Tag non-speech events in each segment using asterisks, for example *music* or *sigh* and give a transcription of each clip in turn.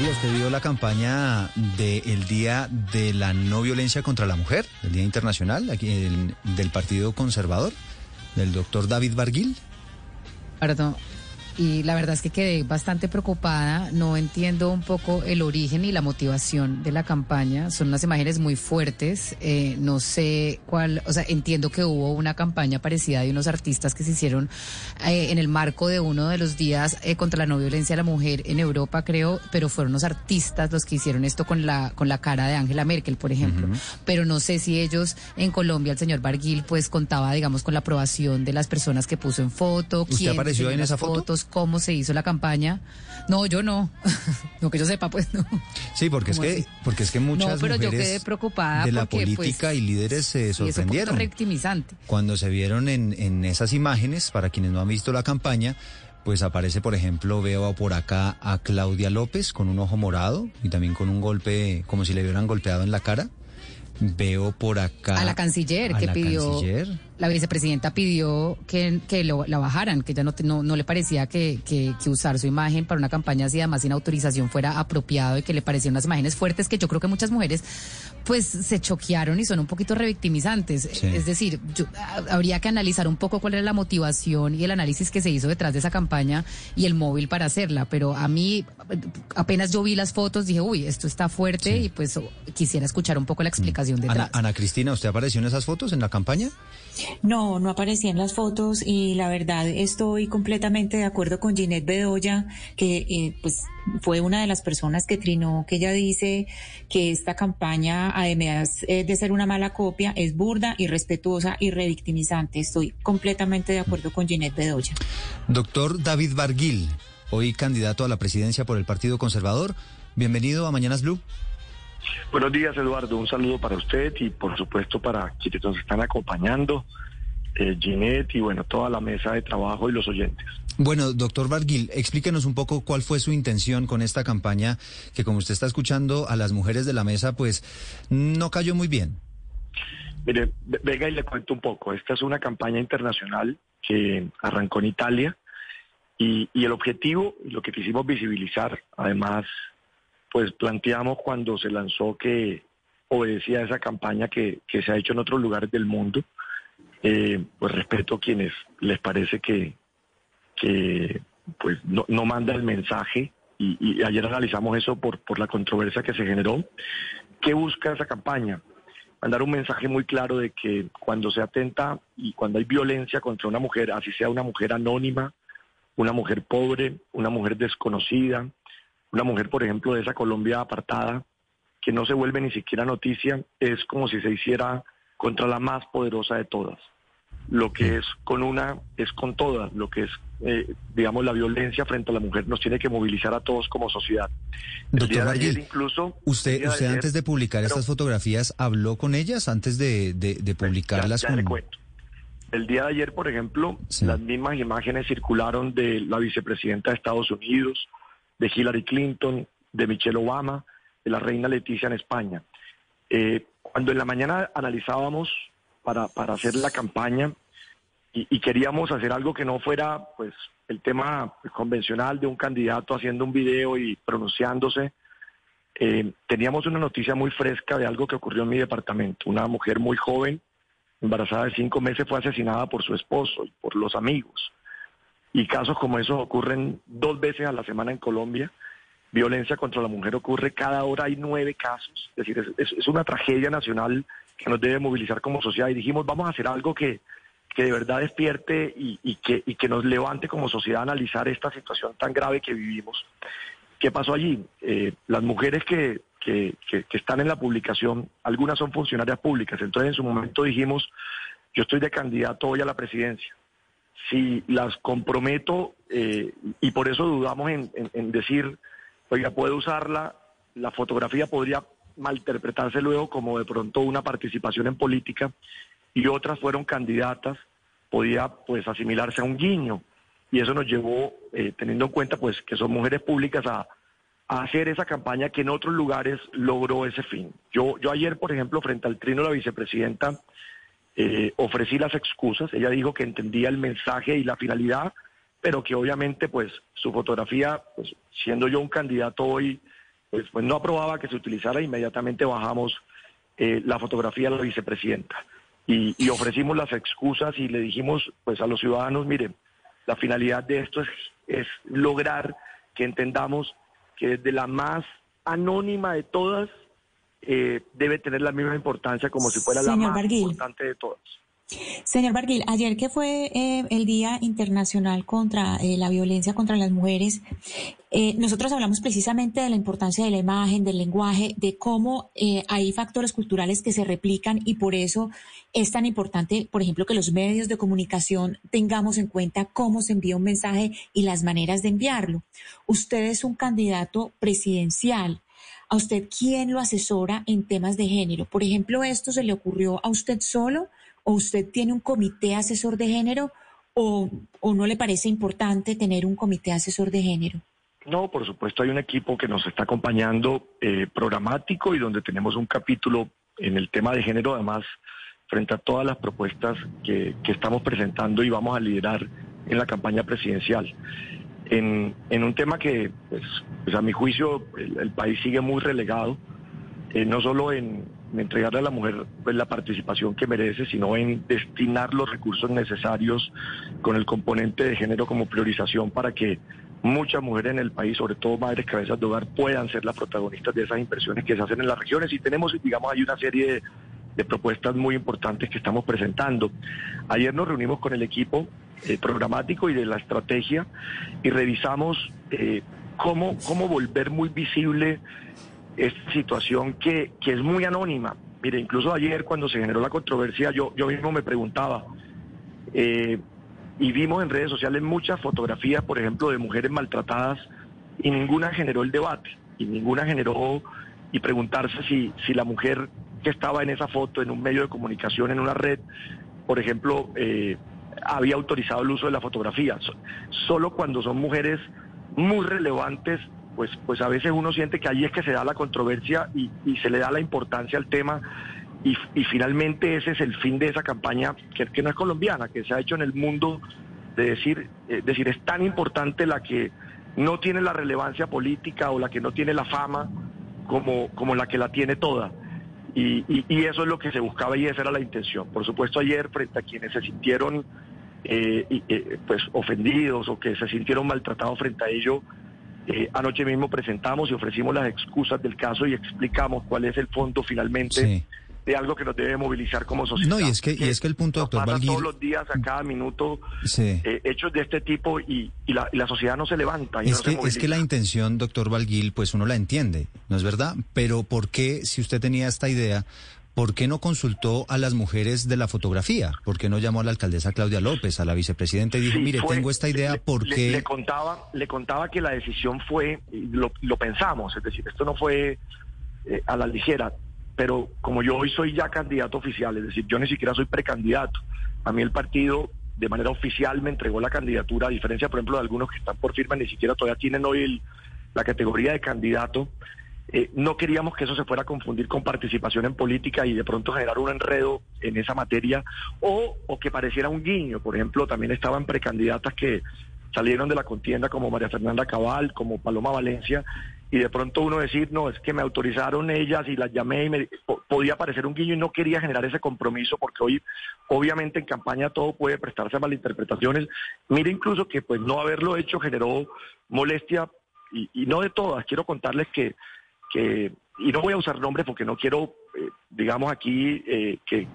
Valeria, ¿usted vio la campaña del Día de la No Violencia contra la Mujer, el Día Internacional aquí el- del Partido Conservador, del doctor David Barguil? Perdón. Y la verdad es que quedé bastante preocupada. No entiendo un poco el origen y la motivación de la campaña. Son unas imágenes muy fuertes. Eh, no sé cuál, o sea, entiendo que hubo una campaña parecida de unos artistas que se hicieron eh, en el marco de uno de los días eh, contra la no violencia a la mujer en Europa, creo, pero fueron los artistas los que hicieron esto con la con la cara de Angela Merkel, por ejemplo. Pero no sé si ellos en Colombia, el señor Barguil, pues contaba, digamos, con la aprobación de las personas que puso en foto. ¿Usted quién apareció en esa foto? fotos, cómo se hizo la campaña. No, yo no. *laughs* no que yo sepa, pues no. Sí, porque es ¿Cómo que así? porque es que muchas pero yo mujeres quedé preocupada de la porque, pues, política y líderes se sorprendieron revictimizante. cuando se vieron en, en esas imágenes. Para quienes no han visto la campaña, pues aparece, por ejemplo, veo por acá a Claudia López con un ojo morado y también con un golpe, como si le hubieran golpeado en la cara. Veo por acá A la canciller a que la pidió, canciller. La vicepresidenta pidió que, que lo, la bajaran, que ya no, no, no le parecía que, que, que usar su imagen para una campaña así, además sin autorización, fuera apropiado y que le parecían unas imágenes fuertes que yo creo que muchas mujeres pues se choquearon y son un poquito revictimizantes. Sí. Es decir, yo- habría que analizar un poco cuál era la motivación y el análisis que se hizo detrás de esa campaña y el móvil para hacerla, pero a mí apenas yo vi las fotos dije, uy, esto está fuerte Sí. y pues quisiera escuchar un poco la explicación detrás. Ana, Ana Cristina, ¿usted apareció en esas fotos en la campaña? No, no aparecía en las fotos y la verdad estoy completamente de acuerdo con Ginette Bedoya, que eh, pues fue una de las personas que trinó, que ella dice que esta campaña, además eh, de ser una mala copia, es burda, irrespetuosa y revictimizante. Estoy completamente de acuerdo con Ginette Bedoya. Doctor David Barguil, hoy candidato a la presidencia por el Partido Conservador. Bienvenido a Mañanas Blue. Buenos días, Eduardo. Un saludo para usted y, por supuesto, para quienes nos están acompañando, eh, Ginette y, bueno, toda la mesa de trabajo y los oyentes. Bueno, doctor Barguil, explíquenos un poco cuál fue su intención con esta campaña que, como usted está escuchando a las mujeres de la mesa, pues no cayó muy bien. Mire, venga y le cuento un poco. Esta es una campaña internacional que arrancó en Italia y, y el objetivo, lo que quisimos visibilizar, además, pues planteamos cuando se lanzó que obedecía esa campaña que, que se ha hecho en otros lugares del mundo, eh, pues respeto a quienes les parece que, que pues no, no manda el mensaje y, y ayer analizamos eso por, por la controversia que se generó. ¿Qué busca esa campaña? Mandar un mensaje muy claro de que cuando se atenta y cuando hay violencia contra una mujer, así sea una mujer anónima, una mujer pobre, una mujer desconocida, una mujer, por ejemplo, de esa Colombia apartada, que no se vuelve ni siquiera noticia, es como si se hiciera contra la más poderosa de todas. Lo que es con una es con todas, lo que es, eh, digamos, la violencia frente a la mujer nos tiene que movilizar a todos como sociedad. El Doctor incluso... usted, de usted antes de publicar pero- estas fotografías habló con ellas antes de, de- de publicarlas. Ya, ya le con- cuento. El día de ayer, por ejemplo, Sí. las mismas imágenes circularon de la vicepresidenta de Estados Unidos, de Hillary Clinton, de Michelle Obama, de la reina Leticia en España. Eh, cuando en la mañana analizábamos para, para hacer la campaña y, queríamos hacer algo que no fuera pues el tema convencional de un candidato haciendo un video y pronunciándose, eh, teníamos una noticia muy fresca de algo que ocurrió en mi departamento. Una mujer muy joven, embarazada de cinco meses, fue asesinada por su esposo y por los amigos. Y casos como esos ocurren dos veces a la semana en Colombia. Violencia contra la mujer ocurre cada hora, hay nueve casos. Es decir, es, una tragedia nacional que nos debe movilizar como sociedad. Y dijimos, vamos a hacer algo que, que de verdad despierte y, que, y que nos levante como sociedad a analizar esta situación tan grave que vivimos. ¿Qué pasó allí? Eh, las mujeres que, que- que están en la publicación, algunas son funcionarias públicas. Entonces, en su momento dijimos, yo estoy de candidato hoy a la presidencia. Si las comprometo, eh, y por eso dudamos en, decir, oiga, puedo usarla, la fotografía podría malinterpretarse luego como de pronto una participación en política, y otras fueron candidatas, podía pues asimilarse a un guiño. Y eso nos llevó, eh, teniendo en cuenta pues que son mujeres públicas, a, a hacer esa campaña que en otros lugares logró ese fin. Yo, yo ayer, por ejemplo, frente al trino la vicepresidenta, eh, ofrecí las excusas. Ella dijo que entendía el mensaje y la finalidad, pero que obviamente, pues, su fotografía, pues, siendo yo un candidato hoy pues, pues no aprobaba que se utilizara, inmediatamente bajamos eh, la fotografía de la vicepresidenta y, ofrecimos las excusas y le dijimos pues a los ciudadanos, miren, la finalidad de esto es, es lograr que entendamos que desde la más anónima de todas eh, debe tener la misma importancia como si fuera la más importante de todas. Señor Barguil, ayer que fue eh, el Día Internacional contra eh, la Violencia contra las Mujeres, eh, nosotros hablamos precisamente de la importancia de la imagen, del lenguaje, de cómo hay factores culturales que se replican y por eso es tan importante, por ejemplo, que los medios de comunicación tengamos en cuenta cómo se envía un mensaje y las maneras de enviarlo. Usted es un candidato presidencial. ¿A usted quién lo asesora en temas de género? Por ejemplo, ¿esto se le ocurrió a usted solo? o usted tiene un comité asesor de género o, no le parece importante tener un comité asesor de género? No, por supuesto hay un equipo que nos está acompañando eh, programático y donde tenemos un capítulo en el tema de género, además, frente a todas las propuestas que, estamos presentando y vamos a liderar en la campaña presidencial. En, un tema que, pues, pues a mi juicio, el, país sigue muy relegado, eh, no solo en, entregarle a la mujer pues, la participación que merece, sino en destinar los recursos necesarios con el componente de género como priorización para que muchas mujeres en el país, sobre todo madres cabezas de hogar, puedan ser las protagonistas de esas inversiones que se hacen en las regiones. Y tenemos, digamos, hay una serie de, propuestas muy importantes que estamos presentando. Ayer nos reunimos con el equipo eh, programático y de la estrategia y revisamos eh, cómo, cómo volver muy visible esta situación que, que es muy anónima. Mire, incluso ayer cuando se generó la controversia, yo, yo mismo me preguntaba, eh, y vimos en redes sociales muchas fotografías, por ejemplo, de mujeres maltratadas, y ninguna generó el debate, y ninguna generó, y preguntarse si, si la mujer que estaba en esa foto, en un medio de comunicación, en una red, por ejemplo, eh, había autorizado el uso de la fotografía. Solo cuando son mujeres muy relevantes pues, pues a veces uno siente que ahí es que se da la controversia y, se le da la importancia al tema y, finalmente ese es el fin de esa campaña que, que, no es colombiana, que se ha hecho en el mundo de decir, eh, decir es tan importante la que no tiene la relevancia política o la que no tiene la fama como, como la que la tiene toda. Y, y, eso es lo que se buscaba y esa era la intención. Por supuesto, ayer frente a quienes se sintieron eh, eh, pues ofendidos o que se sintieron maltratados frente a ello, eh, anoche mismo presentamos y ofrecimos las excusas del caso y explicamos cuál es el fondo finalmente de algo que nos debe movilizar como sociedad. No, y es que, y es que el punto, doctor pasa todos los días, a cada minuto, eh, hechos de este tipo y, la, y, la, sociedad no se levanta. es, que, es que la intención, doctor Valguil, pues uno la entiende, ¿no es verdad? Pero ¿por qué, si usted tenía esta idea, ¿Por qué no consultó a las mujeres de la fotografía? ¿Por qué no llamó a la alcaldesa Claudia López, a la vicepresidenta y dijo, mire, tengo esta idea, ¿por qué? Le, contaba, le contaba que la decisión fue, lo, lo pensamos, es decir, esto no fue eh, a la ligera, pero como yo hoy soy ya candidato oficial, es decir, yo ni siquiera soy precandidato, a mí el partido de manera oficial me entregó la candidatura, a diferencia, por ejemplo, de algunos que están por firma, ni siquiera todavía tienen hoy la categoría de candidato. Eh, no queríamos que eso se fuera a confundir con participación en política y de pronto generar un enredo en esa materia o, que pareciera un guiño. Por ejemplo, también estaban precandidatas que salieron de la contienda como María Fernanda Cabal, como Paloma Valencia, y de pronto uno decir, no, es que me autorizaron ellas y las llamé y me podía parecer un guiño y no quería generar ese compromiso porque hoy obviamente en campaña todo puede prestarse a malinterpretaciones. Mire incluso que pues no haberlo hecho generó molestia y, y no de todas. Quiero contarles que que, y no voy a usar nombres porque no quiero, eh, digamos aquí, eh, que,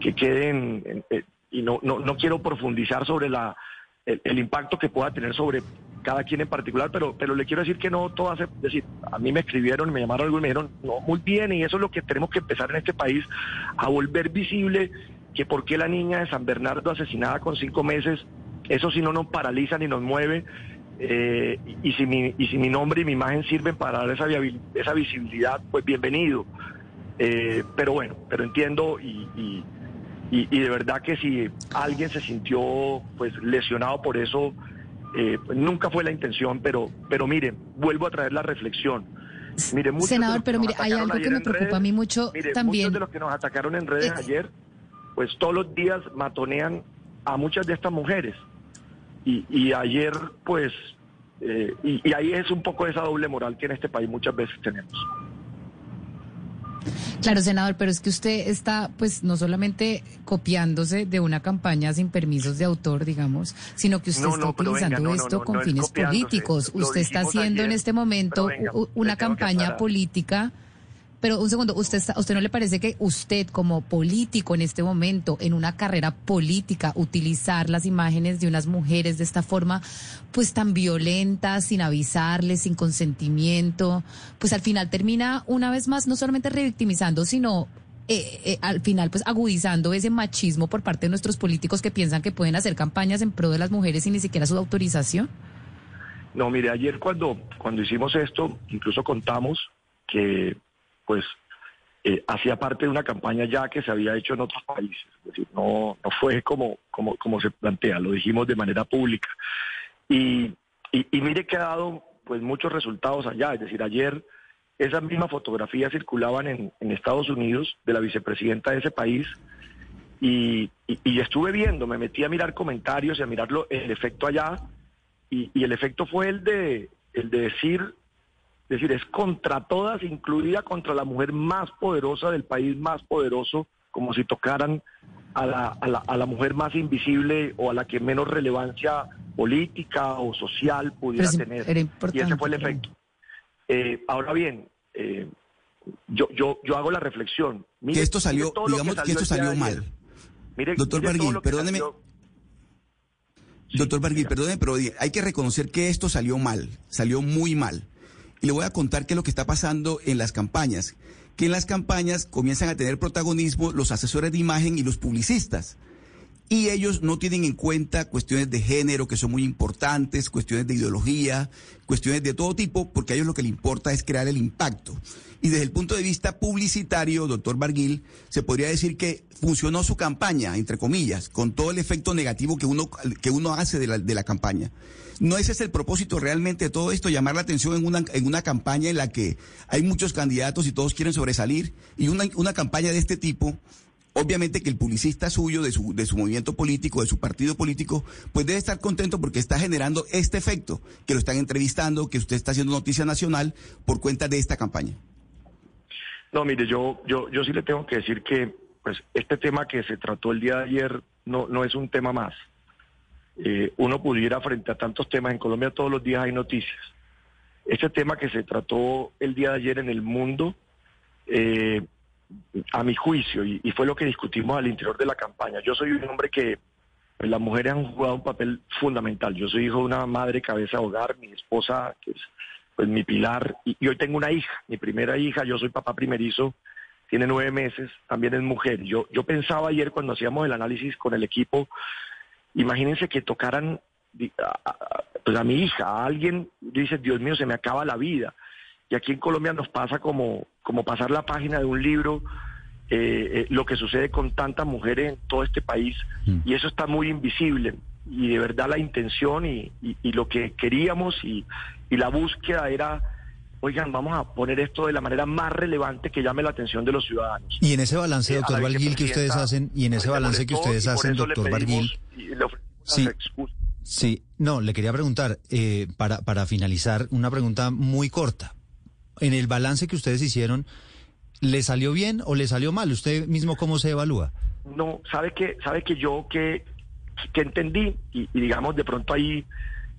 que, queden, eh, y no, no, no quiero profundizar sobre la, el, impacto que pueda tener sobre cada quien en particular, pero, pero le quiero decir que no todas, es decir, a mí me escribieron, me llamaron algo y me dijeron, no, muy bien, y eso es lo que tenemos que empezar en este país, a volver visible que por qué la niña de San Bernardo asesinada con cinco meses, eso si no nos paraliza ni nos mueve, eh, y, si mi, y si mi nombre y mi imagen sirven para dar esa, esa visibilidad, pues bienvenido. Eh, pero bueno, pero entiendo y, y, de verdad que si alguien se sintió pues lesionado por eso, eh, pues, nunca fue la intención, pero, pero miren, vuelvo a traer la reflexión. Mire, Senador, pero mire, hay algo que me preocupa a mí mucho también. Muchos de los que nos atacaron en redes ayer, pues todos los días matonean a muchas de estas mujeres. Y, ayer, pues, Eh, y, y ahí es un poco esa doble moral que en este país muchas veces tenemos. Claro, senador, pero es que usted está, pues, no solamente copiándose de una campaña sin permisos de autor, digamos, sino que usted está utilizando esto con fines políticos. Usted está haciendo en este momento una campaña política pero un segundo, ¿usted, ¿usted no le parece que usted como político en este momento, en una carrera política, utilizar las imágenes de unas mujeres de esta forma, pues tan violenta, sin avisarles, sin consentimiento, pues al final termina una vez más no solamente revictimizando, sino eh, eh, al final pues agudizando ese machismo por parte de nuestros políticos que piensan que pueden hacer campañas en pro de las mujeres sin ni siquiera su autorización? No, mire, ayer cuando, cuando hicimos esto, incluso contamos que pues eh, hacía parte de una campaña ya que se había hecho en otros países. Es decir, no, no fue como, como, como se plantea, lo dijimos de manera pública. Y, mire que ha dado pues muchos resultados allá. Es decir, ayer esas mismas fotografías circulaban en, Estados Unidos de la vicepresidenta de ese país. Y, estuve viendo, me metí a mirar comentarios y a mirarlo, el efecto allá, y, y el efecto fue el de, el de decir es decir, es contra todas, incluida contra la mujer más poderosa del país más poderoso, como si tocaran a la, a la, a la mujer más invisible o a la que menos relevancia política o social pudiera tener. y ese fue el efecto. Eh, ahora bien, eh, yo, yo, yo hago la reflexión. que esto salió, digamos que, esto salió mal. Doctor Barguil, perdóneme. Doctor Barguil, perdóneme, pero hay que reconocer que esto salió mal, salió muy mal. Y le voy a contar qué es lo que está pasando en las campañas. Que en las campañas comienzan a tener protagonismo los asesores de imagen y los publicistas. Y ellos no tienen en cuenta cuestiones de género que son muy importantes, cuestiones de ideología, cuestiones de todo tipo, porque a ellos lo que les importa es crear el impacto. Y desde el punto de vista publicitario, doctor Barguil, se podría decir que funcionó su campaña, entre comillas, con todo el efecto negativo que uno, que uno hace de la, de la campaña. ¿No ese es el propósito realmente de todo esto, llamar la atención en una, en una campaña en la que hay muchos candidatos y todos quieren sobresalir? Y una, una campaña de este tipo obviamente que el publicista suyo, de su, de su movimiento político, de su partido político, pues debe estar contento porque está generando este efecto, que lo están entrevistando, que usted está haciendo noticia nacional por cuenta de esta campaña. No, mire, yo, yo, yo sí le tengo que decir que pues este tema que se trató el día de ayer no, no es un tema más. Eh, uno pudiera frente a tantos temas, en Colombia todos los días hay noticias. Este tema que se trató el día de ayer en el mundo, eh, a mi juicio, y, fue lo que discutimos al interior de la campaña. Yo soy un hombre que pues, las mujeres han jugado un papel fundamental. Yo soy hijo de una madre cabeza hogar, mi esposa, que es pues mi pilar, y, hoy tengo una hija, mi primera hija, yo soy papá primerizo, tiene nueve meses, también es mujer. Yo, yo pensaba ayer cuando hacíamos el análisis con el equipo, imagínense que tocaran pues a mi hija, a alguien, dice, Dios mío, se me acaba la vida. Y aquí en Colombia nos pasa como, como pasar la página de un libro, eh, eh, lo que sucede con tantas mujeres en todo este país, mm. y eso está muy invisible. Y de verdad la intención y, y, lo que queríamos y, y la búsqueda era oigan, vamos a poner esto de la manera más relevante que llame la atención de los ciudadanos. Y en ese balance, eh, doctor Barguil, que ustedes hacen, y en ese balance que ustedes hacen, doctor Barguil. Sí, sí, no, le quería preguntar, eh, para, para finalizar, una pregunta muy corta en el balance que ustedes hicieron, ¿le salió bien o le salió mal? ¿Usted mismo cómo se evalúa? No, sabe que, sabe que yo que, que entendí, y, digamos de pronto ahí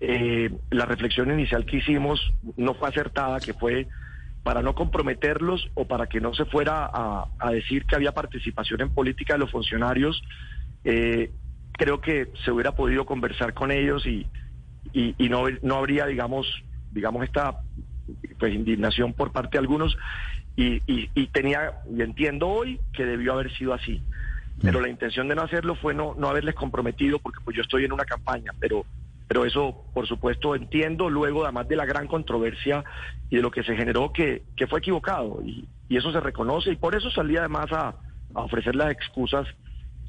eh, la reflexión inicial que hicimos no fue acertada, que fue para no comprometerlos o para que no se fuera a, decir que había participación en política de los funcionarios, eh, creo que se hubiera podido conversar con ellos y, y, y no, no habría, digamos, digamos, esta pues indignación por parte de algunos y, y, tenía, y entiendo hoy que debió haber sido así. Pero mm. la intención de no hacerlo fue no, no haberles comprometido porque pues yo estoy en una campaña, pero pero eso por supuesto entiendo luego además de la gran controversia y de lo que se generó que, que fue equivocado y, y, eso se reconoce y por eso salí además a, a ofrecer las excusas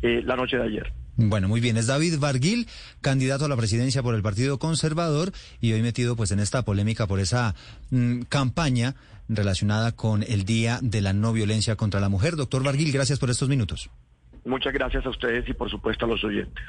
eh, la noche de ayer. Bueno, muy bien. Es David Barguil, candidato a la presidencia por el Partido Conservador y hoy metido pues en esta polémica por esa mm, campaña relacionada con el Día de la No Violencia contra la Mujer. Doctor Barguil, gracias por estos minutos. Muchas gracias a ustedes y por supuesto a los oyentes.